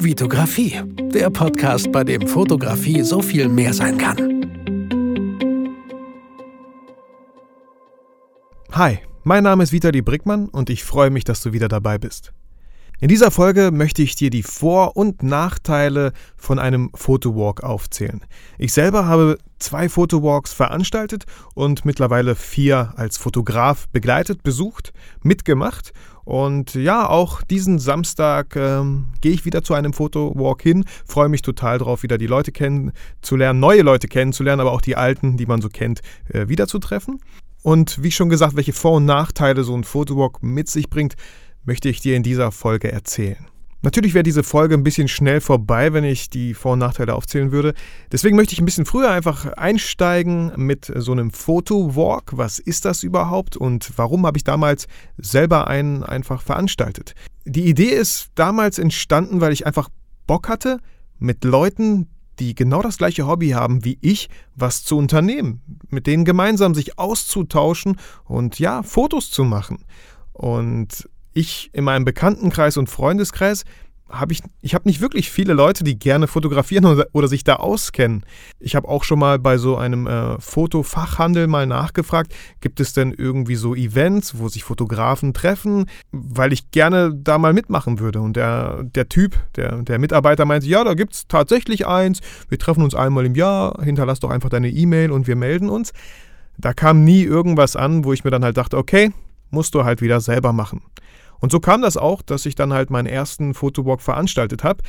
Vitografie, der Podcast, bei dem Fotografie so viel mehr sein kann. Hi, mein Name ist Vitali Brickmann und ich freue mich, dass du wieder dabei bist. In dieser Folge möchte ich dir die Vor- und Nachteile von einem Fotowalk aufzählen. Ich selber habe zwei Fotowalks veranstaltet und mittlerweile vier als Fotograf begleitet, besucht, mitgemacht. Und ja, auch diesen Samstag ähm, gehe ich wieder zu einem Fotowalk hin, freue mich total drauf, wieder die Leute kennenzulernen, neue Leute kennenzulernen, aber auch die alten, die man so kennt, äh, wiederzutreffen. Und wie schon gesagt, welche Vor- und Nachteile so ein Fotowalk mit sich bringt, möchte ich dir in dieser Folge erzählen. Natürlich wäre diese Folge ein bisschen schnell vorbei, wenn ich die Vor- und Nachteile aufzählen würde. Deswegen möchte ich ein bisschen früher einfach einsteigen mit so einem Fotowalk. Was ist das überhaupt und warum habe ich damals selber einen einfach veranstaltet? Die Idee ist damals entstanden, weil ich einfach Bock hatte, mit Leuten, die genau das gleiche Hobby haben wie ich, was zu unternehmen, mit denen gemeinsam sich auszutauschen und ja, Fotos zu machen. Und ich in meinem Bekanntenkreis und Freundeskreis habe ich, ich habe nicht wirklich viele Leute, die gerne fotografieren oder, oder sich da auskennen. Ich habe auch schon mal bei so einem äh, Fotofachhandel mal nachgefragt, gibt es denn irgendwie so Events, wo sich Fotografen treffen, weil ich gerne da mal mitmachen würde. Und der, der Typ, der, der Mitarbeiter meinte, ja, da gibt es tatsächlich eins, wir treffen uns einmal im Jahr, hinterlass doch einfach deine E-Mail und wir melden uns. Da kam nie irgendwas an, wo ich mir dann halt dachte, okay, musst du halt wieder selber machen. Und so kam das auch, dass ich dann halt meinen ersten Fotowalk veranstaltet habe.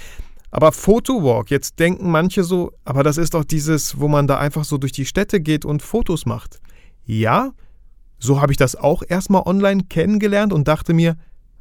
Aber Fotowalk, jetzt denken manche so, aber das ist doch dieses, wo man da einfach so durch die Städte geht und Fotos macht. Ja, so habe ich das auch erstmal online kennengelernt und dachte mir,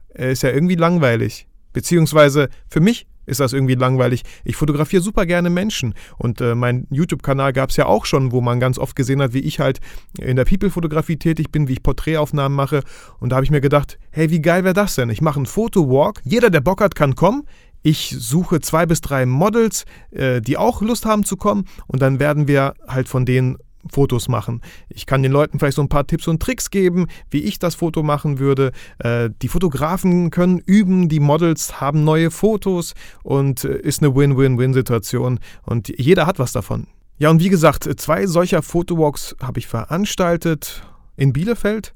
ist ja irgendwie langweilig. Beziehungsweise für mich ist das irgendwie langweilig. Ich fotografiere super gerne Menschen und äh, mein YouTube-Kanal gab es ja auch schon, wo man ganz oft gesehen hat, wie ich halt in der People-Fotografie tätig bin, wie ich Porträtaufnahmen mache und da habe ich mir gedacht, hey, wie geil wäre das denn? Ich mache einen Fotowalk, jeder, der Bock hat, kann kommen. Ich suche zwei bis drei Models, äh, die auch Lust haben zu kommen und dann werden wir halt von denen Fotos machen. Ich kann den Leuten vielleicht so ein paar Tipps und Tricks geben, wie ich das Foto machen würde. Äh, die Fotografen können üben, die Models haben neue Fotos und äh, ist eine Win-Win-Win-Situation und jeder hat was davon. Ja, und wie gesagt, zwei solcher Fotowalks habe ich veranstaltet in Bielefeld.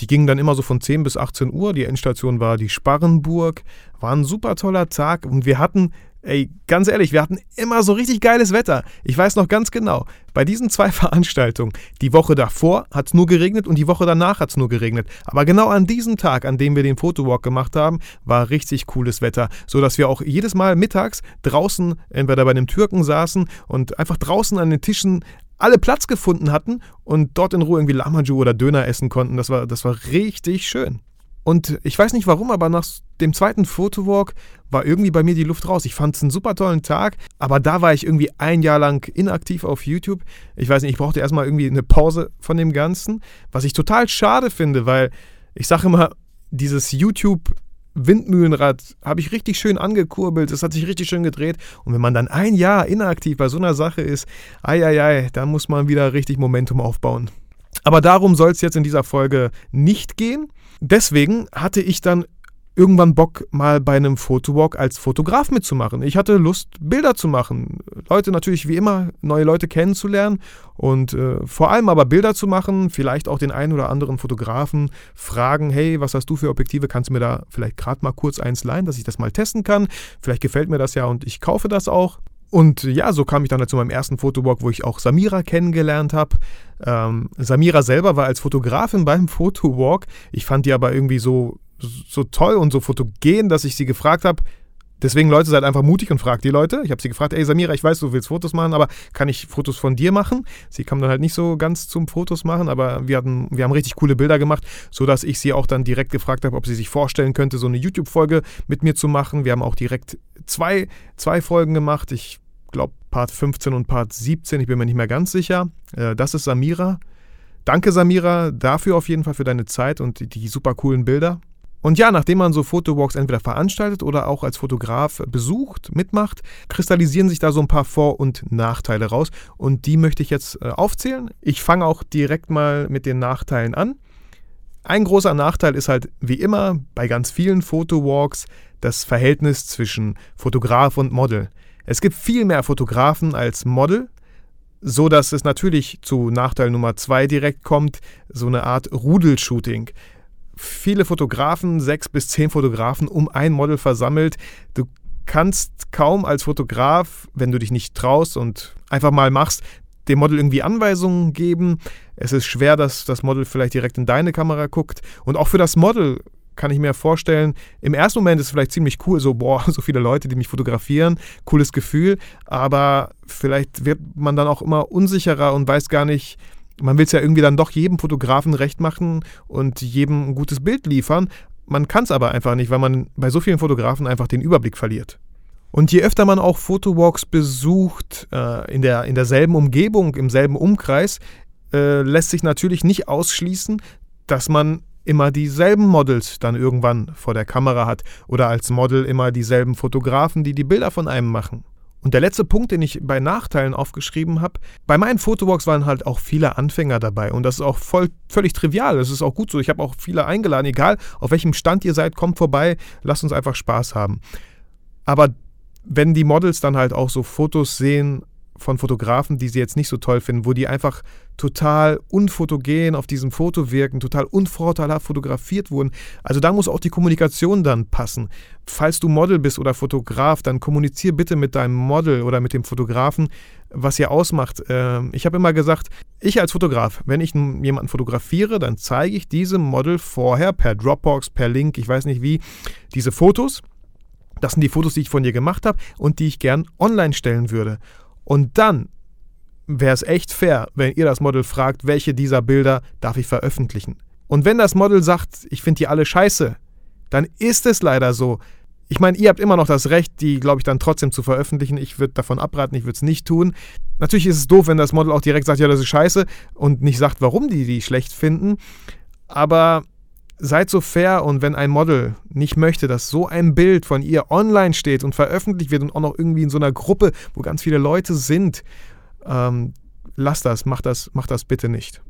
Die gingen dann immer so von 10 bis 18 Uhr. Die Endstation war die Sparrenburg. War ein super toller Tag und wir hatten Ey, ganz ehrlich, wir hatten immer so richtig geiles Wetter. Ich weiß noch ganz genau, bei diesen zwei Veranstaltungen, die Woche davor hat es nur geregnet und die Woche danach hat es nur geregnet. Aber genau an diesem Tag, an dem wir den Fotowalk gemacht haben, war richtig cooles Wetter, sodass wir auch jedes Mal mittags draußen entweder bei einem Türken saßen und einfach draußen an den Tischen alle Platz gefunden hatten und dort in Ruhe irgendwie Lamaju oder Döner essen konnten. Das war, das war richtig schön. Und ich weiß nicht warum, aber nach dem zweiten Fotowalk war irgendwie bei mir die Luft raus. Ich fand es einen super tollen Tag, aber da war ich irgendwie ein Jahr lang inaktiv auf YouTube. Ich weiß nicht, ich brauchte erstmal irgendwie eine Pause von dem Ganzen, was ich total schade finde, weil ich sage immer, dieses YouTube Windmühlenrad habe ich richtig schön angekurbelt, es hat sich richtig schön gedreht. Und wenn man dann ein Jahr inaktiv bei so einer Sache ist, ei, ei, ei, da muss man wieder richtig Momentum aufbauen. Aber darum soll es jetzt in dieser Folge nicht gehen. Deswegen hatte ich dann irgendwann Bock, mal bei einem Fotowalk als Fotograf mitzumachen. Ich hatte Lust, Bilder zu machen. Leute natürlich wie immer, neue Leute kennenzulernen und äh, vor allem aber Bilder zu machen, vielleicht auch den einen oder anderen Fotografen fragen, hey, was hast du für Objektive? Kannst du mir da vielleicht gerade mal kurz eins leihen, dass ich das mal testen kann? Vielleicht gefällt mir das ja und ich kaufe das auch. Und ja, so kam ich dann halt zu meinem ersten Fotowalk, wo ich auch Samira kennengelernt habe. Ähm, Samira selber war als Fotografin beim Fotowalk. Ich fand die aber irgendwie so, so toll und so fotogen, dass ich sie gefragt habe, Deswegen, Leute, seid einfach mutig und fragt die Leute. Ich habe sie gefragt, ey Samira, ich weiß, du willst Fotos machen, aber kann ich Fotos von dir machen? Sie kam dann halt nicht so ganz zum Fotos machen, aber wir, hatten, wir haben richtig coole Bilder gemacht, sodass ich sie auch dann direkt gefragt habe, ob sie sich vorstellen könnte, so eine YouTube-Folge mit mir zu machen. Wir haben auch direkt zwei, zwei Folgen gemacht. Ich glaube Part 15 und Part 17, ich bin mir nicht mehr ganz sicher. Äh, das ist Samira. Danke Samira dafür auf jeden Fall für deine Zeit und die, die super coolen Bilder. Und ja, nachdem man so Fotowalks entweder veranstaltet oder auch als Fotograf besucht, mitmacht, kristallisieren sich da so ein paar Vor- und Nachteile raus. Und die möchte ich jetzt äh, aufzählen. Ich fange auch direkt mal mit den Nachteilen an. Ein großer Nachteil ist halt wie immer bei ganz vielen Fotowalks das Verhältnis zwischen Fotograf und Model. Es gibt viel mehr Fotografen als Model, so dass es natürlich zu Nachteil Nummer zwei direkt kommt, so eine Art Rudelshooting. Viele Fotografen, sechs bis zehn Fotografen um ein Model versammelt. Du kannst kaum als Fotograf, wenn du dich nicht traust und einfach mal machst, dem Model irgendwie Anweisungen geben. Es ist schwer, dass das Model vielleicht direkt in deine Kamera guckt. Und auch für das Model kann ich mir vorstellen, im ersten Moment ist es vielleicht ziemlich cool, so, boah, so viele Leute, die mich fotografieren, cooles Gefühl, aber vielleicht wird man dann auch immer unsicherer und weiß gar nicht, man will es ja irgendwie dann doch jedem Fotografen recht machen und jedem ein gutes Bild liefern. Man kann es aber einfach nicht, weil man bei so vielen Fotografen einfach den Überblick verliert. Und je öfter man auch Fotowalks besucht, äh, in, der, in derselben Umgebung, im selben Umkreis, äh, lässt sich natürlich nicht ausschließen, dass man immer dieselben Models dann irgendwann vor der Kamera hat oder als Model immer dieselben Fotografen, die die Bilder von einem machen. Und der letzte Punkt, den ich bei Nachteilen aufgeschrieben habe, bei meinen Fotowalks waren halt auch viele Anfänger dabei und das ist auch voll, völlig trivial, das ist auch gut so. Ich habe auch viele eingeladen, egal auf welchem Stand ihr seid, kommt vorbei, lasst uns einfach Spaß haben. Aber wenn die Models dann halt auch so Fotos sehen von Fotografen, die sie jetzt nicht so toll finden, wo die einfach total unfotogen auf diesem Foto wirken, total unvorteilhaft fotografiert wurden. Also da muss auch die Kommunikation dann passen. Falls du Model bist oder Fotograf, dann kommuniziere bitte mit deinem Model oder mit dem Fotografen, was ihr ausmacht. Ähm, ich habe immer gesagt, ich als Fotograf, wenn ich jemanden fotografiere, dann zeige ich diesem Model vorher per Dropbox, per Link, ich weiß nicht wie, diese Fotos. Das sind die Fotos, die ich von dir gemacht habe und die ich gern online stellen würde. Und dann wäre es echt fair, wenn ihr das Model fragt, welche dieser Bilder darf ich veröffentlichen. Und wenn das Model sagt, ich finde die alle scheiße, dann ist es leider so. Ich meine, ihr habt immer noch das Recht, die, glaube ich, dann trotzdem zu veröffentlichen. Ich würde davon abraten, ich würde es nicht tun. Natürlich ist es doof, wenn das Model auch direkt sagt, ja, das ist scheiße und nicht sagt, warum die die schlecht finden. Aber seid so fair und wenn ein Model nicht möchte, dass so ein Bild von ihr online steht und veröffentlicht wird und auch noch irgendwie in so einer Gruppe, wo ganz viele Leute sind, ähm, lasst das, macht das, macht das bitte nicht.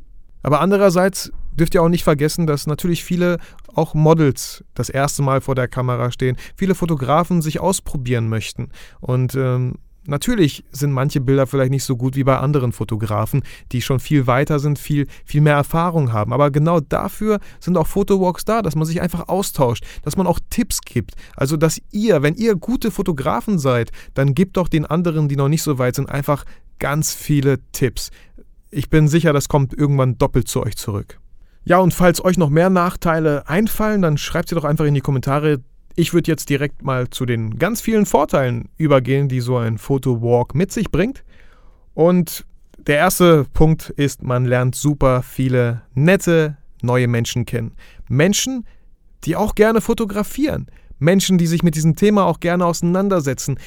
Aber andererseits dürft ihr auch nicht vergessen, dass natürlich viele auch Models das erste Mal vor der Kamera stehen, viele Fotografen sich ausprobieren möchten und ähm, Natürlich sind manche Bilder vielleicht nicht so gut wie bei anderen Fotografen, die schon viel weiter sind, viel, viel mehr Erfahrung haben. Aber genau dafür sind auch Fotowalks da, dass man sich einfach austauscht, dass man auch Tipps gibt. Also, dass ihr, wenn ihr gute Fotografen seid, dann gebt doch den anderen, die noch nicht so weit sind, einfach ganz viele Tipps. Ich bin sicher, das kommt irgendwann doppelt zu euch zurück. Ja, und falls euch noch mehr Nachteile einfallen, dann schreibt sie doch einfach in die Kommentare. Ich würde jetzt direkt mal zu den ganz vielen Vorteilen übergehen, die so ein Fotowalk mit sich bringt. Und der erste Punkt ist, man lernt super viele nette neue Menschen kennen. Menschen, die auch gerne fotografieren. Menschen, die sich mit diesem Thema auch gerne auseinandersetzen.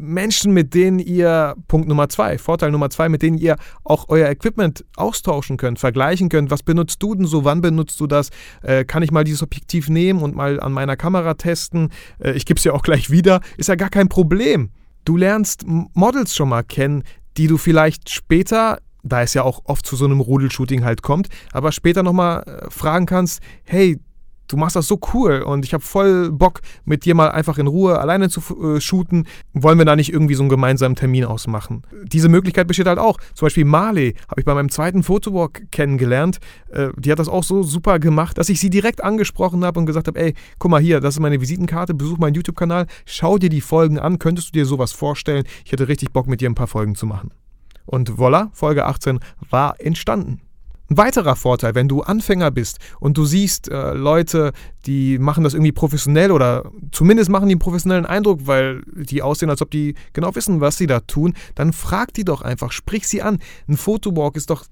Menschen, mit denen ihr, Punkt Nummer zwei, Vorteil Nummer zwei, mit denen ihr auch euer Equipment austauschen könnt, vergleichen könnt. Was benutzt du denn so? Wann benutzt du das? Äh, kann ich mal dieses Objektiv nehmen und mal an meiner Kamera testen? Äh, ich gebe es ja auch gleich wieder. Ist ja gar kein Problem. Du lernst Models schon mal kennen, die du vielleicht später da es ja auch oft zu so einem Rudelshooting halt kommt, aber später nochmal äh, fragen kannst, hey, du machst das so cool und ich habe voll Bock, mit dir mal einfach in Ruhe alleine zu äh, shooten. Wollen wir da nicht irgendwie so einen gemeinsamen Termin ausmachen? Diese Möglichkeit besteht halt auch. Zum Beispiel Marley habe ich bei meinem zweiten Fotowalk kennengelernt. Äh, die hat das auch so super gemacht, dass ich sie direkt angesprochen habe und gesagt habe, ey, guck mal hier, das ist meine Visitenkarte, besuch meinen YouTube-Kanal, schau dir die Folgen an, könntest du dir sowas vorstellen? Ich hätte richtig Bock, mit dir ein paar Folgen zu machen. Und voilà, Folge 18 war entstanden. Ein weiterer Vorteil, wenn du Anfänger bist und du siehst äh, Leute, die machen das irgendwie professionell oder zumindest machen die einen professionellen Eindruck, weil die aussehen, als ob die genau wissen, was sie da tun, dann frag die doch einfach, sprich sie an. Ein Fotowalk ist doch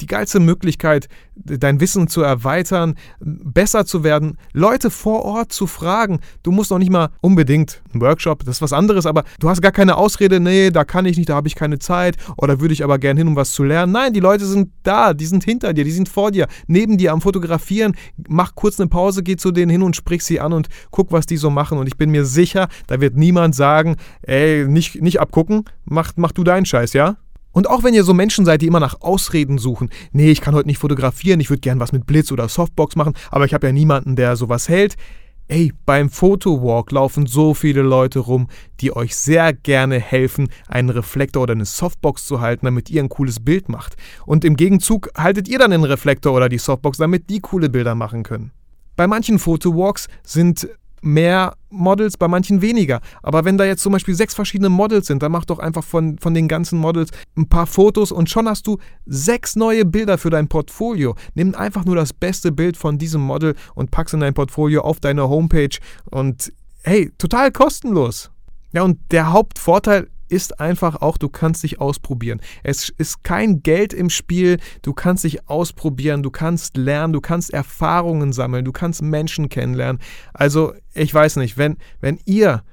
die geilste Möglichkeit, dein Wissen zu erweitern, besser zu werden, Leute vor Ort zu fragen. Du musst noch nicht mal unbedingt einen Workshop, das ist was anderes, aber du hast gar keine Ausrede, nee, da kann ich nicht, da habe ich keine Zeit oder würde ich aber gern hin, um was zu lernen. Nein, die Leute sind da, die sind hinter dir, die sind vor dir, neben dir am Fotografieren. Mach kurz eine Pause, geh zu denen hin und sprich sie an und guck, was die so machen. Und ich bin mir sicher, da wird niemand sagen, ey, nicht, nicht abgucken, mach, mach du deinen Scheiß, ja? Und auch wenn ihr so Menschen seid, die immer nach Ausreden suchen, nee, ich kann heute nicht fotografieren, ich würde gern was mit Blitz oder Softbox machen, aber ich habe ja niemanden, der sowas hält. Ey, beim Fotowalk laufen so viele Leute rum, die euch sehr gerne helfen, einen Reflektor oder eine Softbox zu halten, damit ihr ein cooles Bild macht. Und im Gegenzug haltet ihr dann den Reflektor oder die Softbox, damit die coole Bilder machen können. Bei manchen Fotowalks sind mehr Models, bei manchen weniger. Aber wenn da jetzt zum Beispiel sechs verschiedene Models sind, dann mach doch einfach von, von den ganzen Models ein paar Fotos und schon hast du sechs neue Bilder für dein Portfolio. Nimm einfach nur das beste Bild von diesem Model und pack's in dein Portfolio auf deine Homepage und hey, total kostenlos. Ja, und der Hauptvorteil ist einfach auch, du kannst dich ausprobieren. Es ist kein Geld im Spiel, du kannst dich ausprobieren, du kannst lernen, du kannst Erfahrungen sammeln, du kannst Menschen kennenlernen. Also, ich weiß nicht, wenn, wenn ihr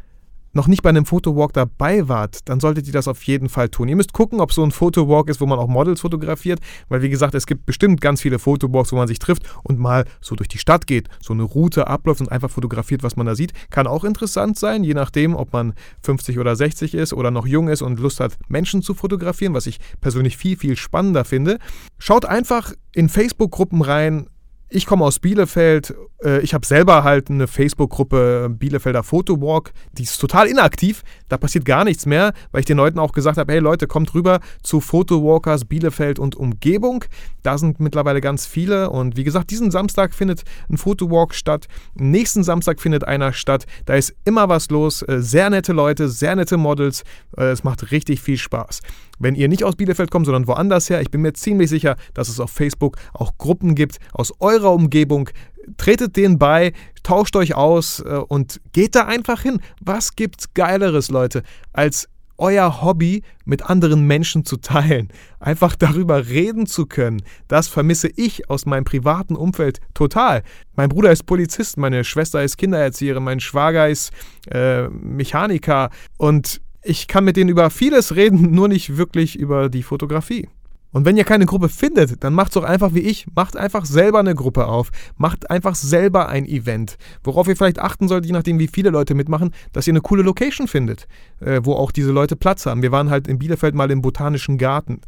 noch nicht bei einem Fotowalk dabei wart, dann solltet ihr das auf jeden Fall tun. Ihr müsst gucken, ob so ein Fotowalk ist, wo man auch Models fotografiert, weil wie gesagt, es gibt bestimmt ganz viele Fotowalks, wo man sich trifft und mal so durch die Stadt geht, so eine Route abläuft und einfach fotografiert, was man da sieht. Kann auch interessant sein, je nachdem, ob man 50 oder 60 ist oder noch jung ist und Lust hat, Menschen zu fotografieren, was ich persönlich viel, viel spannender finde. Schaut einfach in Facebook-Gruppen rein, ich komme aus Bielefeld. Äh, ich habe selber halt eine Facebook-Gruppe Bielefelder Fotowalk. Die ist total inaktiv. Da passiert gar nichts mehr, weil ich den Leuten auch gesagt habe: hey Leute, kommt rüber zu Fotowalkers Bielefeld und Umgebung. Da sind mittlerweile ganz viele. Und wie gesagt, diesen Samstag findet ein Fotowalk statt. Nächsten Samstag findet einer statt. Da ist immer was los. Äh, sehr nette Leute, sehr nette Models. Äh, es macht richtig viel Spaß. Wenn ihr nicht aus Bielefeld kommt, sondern woanders her, ich bin mir ziemlich sicher, dass es auf Facebook auch Gruppen gibt aus eurer Umgebung. Tretet denen bei, tauscht euch aus äh, und geht da einfach hin. Was gibt's Geileres, Leute, als euer Hobby mit anderen Menschen zu teilen, einfach darüber reden zu können, das vermisse ich aus meinem privaten Umfeld total. Mein Bruder ist Polizist, meine Schwester ist Kindererzieherin, mein Schwager ist äh, Mechaniker und ich kann mit denen über vieles reden, nur nicht wirklich über die Fotografie. Und wenn ihr keine Gruppe findet, dann macht es doch einfach wie ich. Macht einfach selber eine Gruppe auf. Macht einfach selber ein Event. Worauf ihr vielleicht achten solltet, je nachdem, wie viele Leute mitmachen, dass ihr eine coole Location findet, äh, wo auch diese Leute Platz haben. Wir waren halt in Bielefeld mal im Botanischen Garten.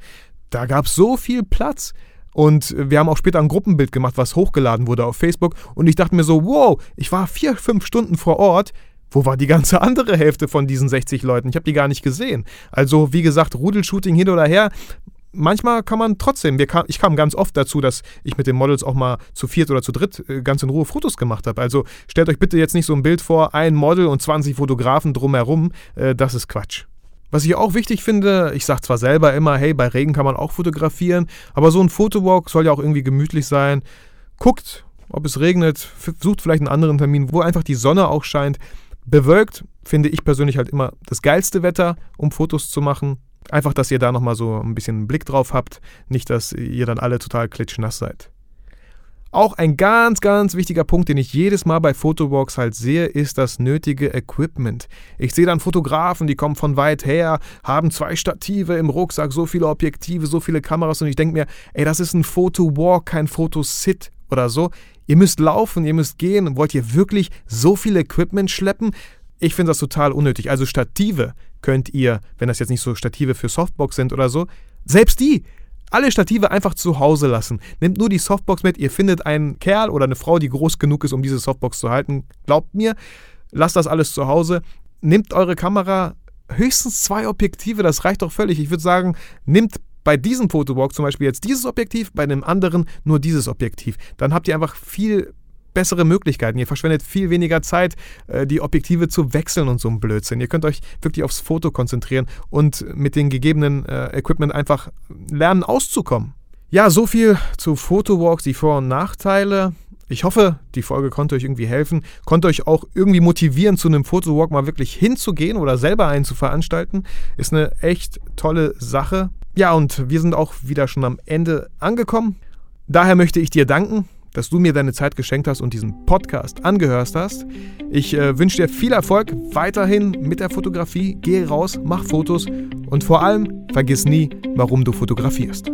Da gab es so viel Platz. Und wir haben auch später ein Gruppenbild gemacht, was hochgeladen wurde auf Facebook. Und ich dachte mir so, wow, ich war vier, fünf Stunden vor Ort wo war die ganze andere Hälfte von diesen 60 Leuten? Ich habe die gar nicht gesehen. Also, wie gesagt, Rudelshooting hin oder her. Manchmal kann man trotzdem, kam, ich kam ganz oft dazu, dass ich mit den Models auch mal zu viert oder zu dritt äh, ganz in Ruhe Fotos gemacht habe. Also stellt euch bitte jetzt nicht so ein Bild vor, ein Model und 20 Fotografen drumherum. Äh, das ist Quatsch. Was ich auch wichtig finde, ich sage zwar selber immer, hey, bei Regen kann man auch fotografieren, aber so ein Fotowalk soll ja auch irgendwie gemütlich sein. Guckt, ob es regnet, sucht vielleicht einen anderen Termin, wo einfach die Sonne auch scheint. Bewölkt finde ich persönlich halt immer das geilste Wetter, um Fotos zu machen. Einfach, dass ihr da nochmal so ein bisschen einen Blick drauf habt. Nicht, dass ihr dann alle total klitschnass seid. Auch ein ganz, ganz wichtiger Punkt, den ich jedes Mal bei Fotowalks halt sehe, ist das nötige Equipment. Ich sehe dann Fotografen, die kommen von weit her, haben zwei Stative im Rucksack, so viele Objektive, so viele Kameras und ich denke mir, ey, das ist ein Fotowalk, kein Fotosit oder so. Ihr müsst laufen, ihr müsst gehen. Wollt ihr wirklich so viel Equipment schleppen? Ich finde das total unnötig. Also Stative könnt ihr, wenn das jetzt nicht so Stative für Softbox sind oder so, selbst die, alle Stative einfach zu Hause lassen. Nehmt nur die Softbox mit. Ihr findet einen Kerl oder eine Frau, die groß genug ist, um diese Softbox zu halten. Glaubt mir, lasst das alles zu Hause. Nehmt eure Kamera, höchstens zwei Objektive, das reicht doch völlig. Ich würde sagen, nehmt bei diesem Fotowalk zum Beispiel jetzt dieses Objektiv, bei einem anderen nur dieses Objektiv. Dann habt ihr einfach viel bessere Möglichkeiten. Ihr verschwendet viel weniger Zeit, äh, die Objektive zu wechseln und so ein Blödsinn. Ihr könnt euch wirklich aufs Foto konzentrieren und mit den gegebenen äh, Equipment einfach lernen auszukommen. Ja, so viel zu Fotowalks, die Vor- und Nachteile. Ich hoffe, die Folge konnte euch irgendwie helfen, konnte euch auch irgendwie motivieren, zu einem Fotowalk mal wirklich hinzugehen oder selber einen zu veranstalten. Ist eine echt tolle Sache. Ja, und wir sind auch wieder schon am Ende angekommen. Daher möchte ich dir danken, dass du mir deine Zeit geschenkt hast und diesen Podcast angehört hast. Ich äh, wünsche dir viel Erfolg weiterhin mit der Fotografie. Geh raus, mach Fotos und vor allem vergiss nie, warum du fotografierst.